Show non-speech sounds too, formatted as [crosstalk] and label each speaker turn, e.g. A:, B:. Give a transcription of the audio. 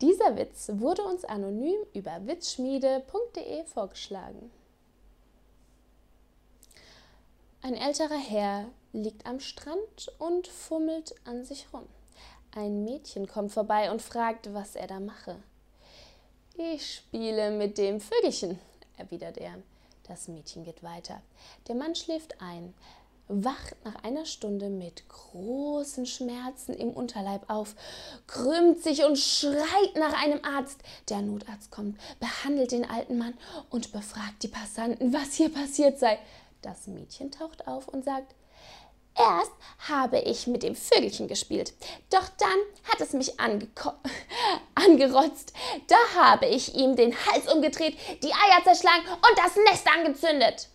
A: Dieser Witz wurde uns anonym über witzschmiede.de vorgeschlagen. Ein älterer Herr liegt am Strand und fummelt an sich rum. Ein Mädchen kommt vorbei und fragt, was er da mache. Ich spiele mit dem Vögelchen, erwidert er. Das Mädchen geht weiter. Der Mann schläft ein wacht nach einer Stunde mit großen Schmerzen im Unterleib auf, krümmt sich und schreit nach einem Arzt. Der Notarzt kommt, behandelt den alten Mann und befragt die Passanten, was hier passiert sei. Das Mädchen taucht auf und sagt, Erst habe ich mit dem Vögelchen gespielt, doch dann hat es mich [laughs] angerotzt. Da habe ich ihm den Hals umgedreht, die Eier zerschlagen und das Nest angezündet.